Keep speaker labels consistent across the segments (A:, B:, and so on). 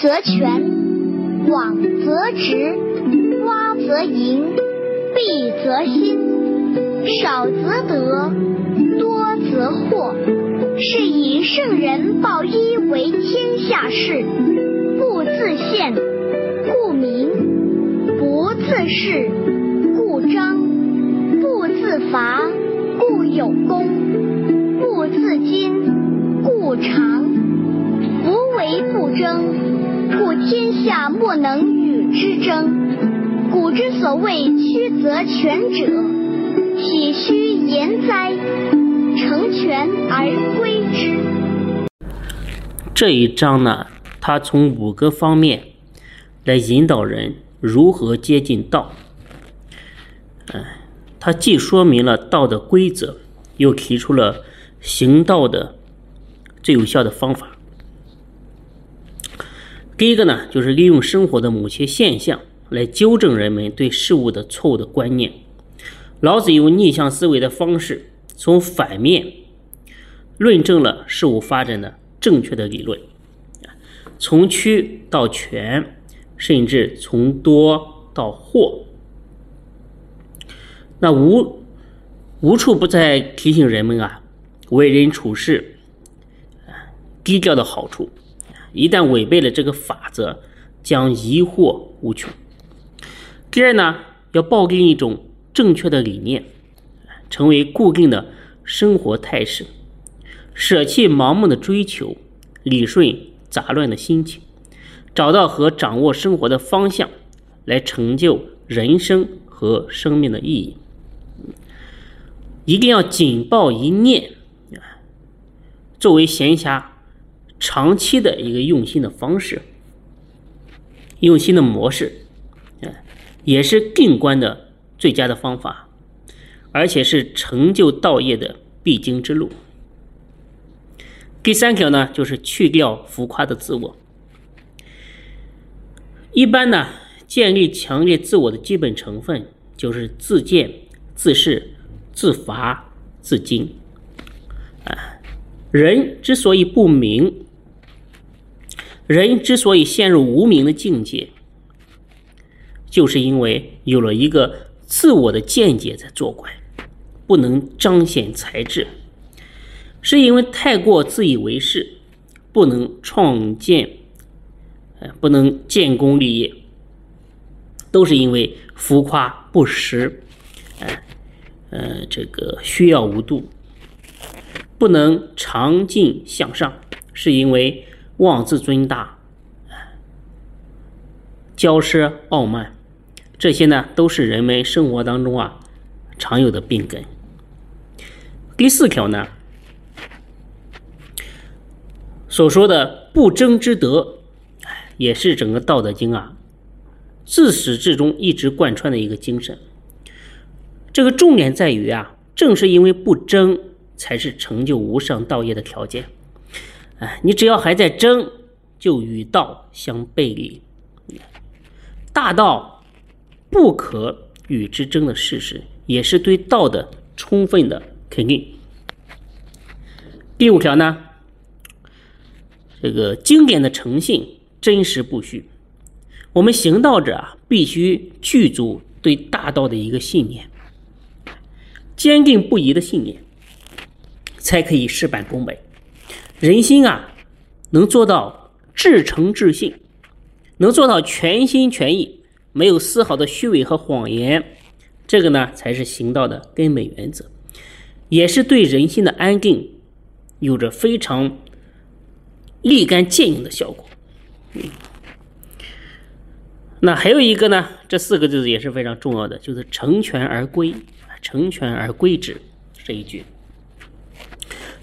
A: 则全，往则直，洼则盈，敝则新，少则得，多则惑。是以圣人报一为天下事，不自见，故明；不自是，故彰；不自伐，故有功；不自矜，故长。为不争，故天下莫能与之争。古之所谓曲则全者，岂虚言哉？成全而归之。
B: 这一章呢，它从五个方面来引导人如何接近道。嗯，它既说明了道的规则，又提出了行道的最有效的方法。第一个呢，就是利用生活的某些现象来纠正人们对事物的错误的观念。老子用逆向思维的方式。从反面论证了事物发展的正确的理论，从曲到全，甚至从多到或，那无无处不在提醒人们啊，为人处事低调的好处，一旦违背了这个法则，将疑惑无穷。第二呢，要抱定一种正确的理念。成为固定的生活态势，舍弃盲目的追求，理顺杂乱的心情，找到和掌握生活的方向，来成就人生和生命的意义。一定要紧抱一念，作为闲暇长期的一个用心的方式，用心的模式，也是定观的最佳的方法。而且是成就道业的必经之路。第三条呢，就是去掉浮夸的自我。一般呢，建立强烈自我的基本成分就是自见、自是、自罚、自矜。啊，人之所以不明，人之所以陷入无明的境界，就是因为有了一个自我的见解在作怪。不能彰显才智，是因为太过自以为是，不能创建，呃，不能建功立业，都是因为浮夸不实，哎，呃，这个需要无度，不能长进向上，是因为妄自尊大，骄奢傲慢，这些呢，都是人们生活当中啊常有的病根。第四条呢，所说的不争之德，也是整个《道德经》啊自始至终一直贯穿的一个精神。这个重点在于啊，正是因为不争，才是成就无上道业的条件。哎，你只要还在争，就与道相背离。大道不可与之争的事实，也是对道的充分的。肯定。第五条呢，这个经典的诚信真实不虚。我们行道者啊，必须具足对大道的一个信念，坚定不移的信念，才可以事半功倍。人心啊，能做到至诚至信，能做到全心全意，没有丝毫的虚伪和谎言，这个呢，才是行道的根本原则。也是对人心的安定有着非常立竿见影的效果。那还有一个呢，这四个字也是非常重要的，就是“成全而归”，“成全而归之”这一句。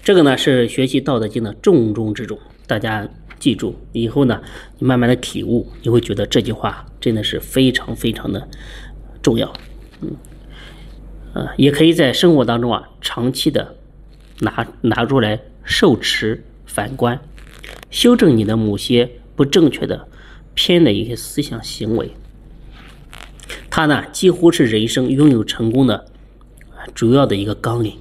B: 这个呢是学习《道德经》的重中之重，大家记住以后呢，你慢慢的体悟，你会觉得这句话真的是非常非常的重要。嗯。呃，也可以在生活当中啊，长期的拿拿出来受持反观，修正你的某些不正确的偏的一些思想行为。它呢，几乎是人生拥有成功的主要的一个纲领。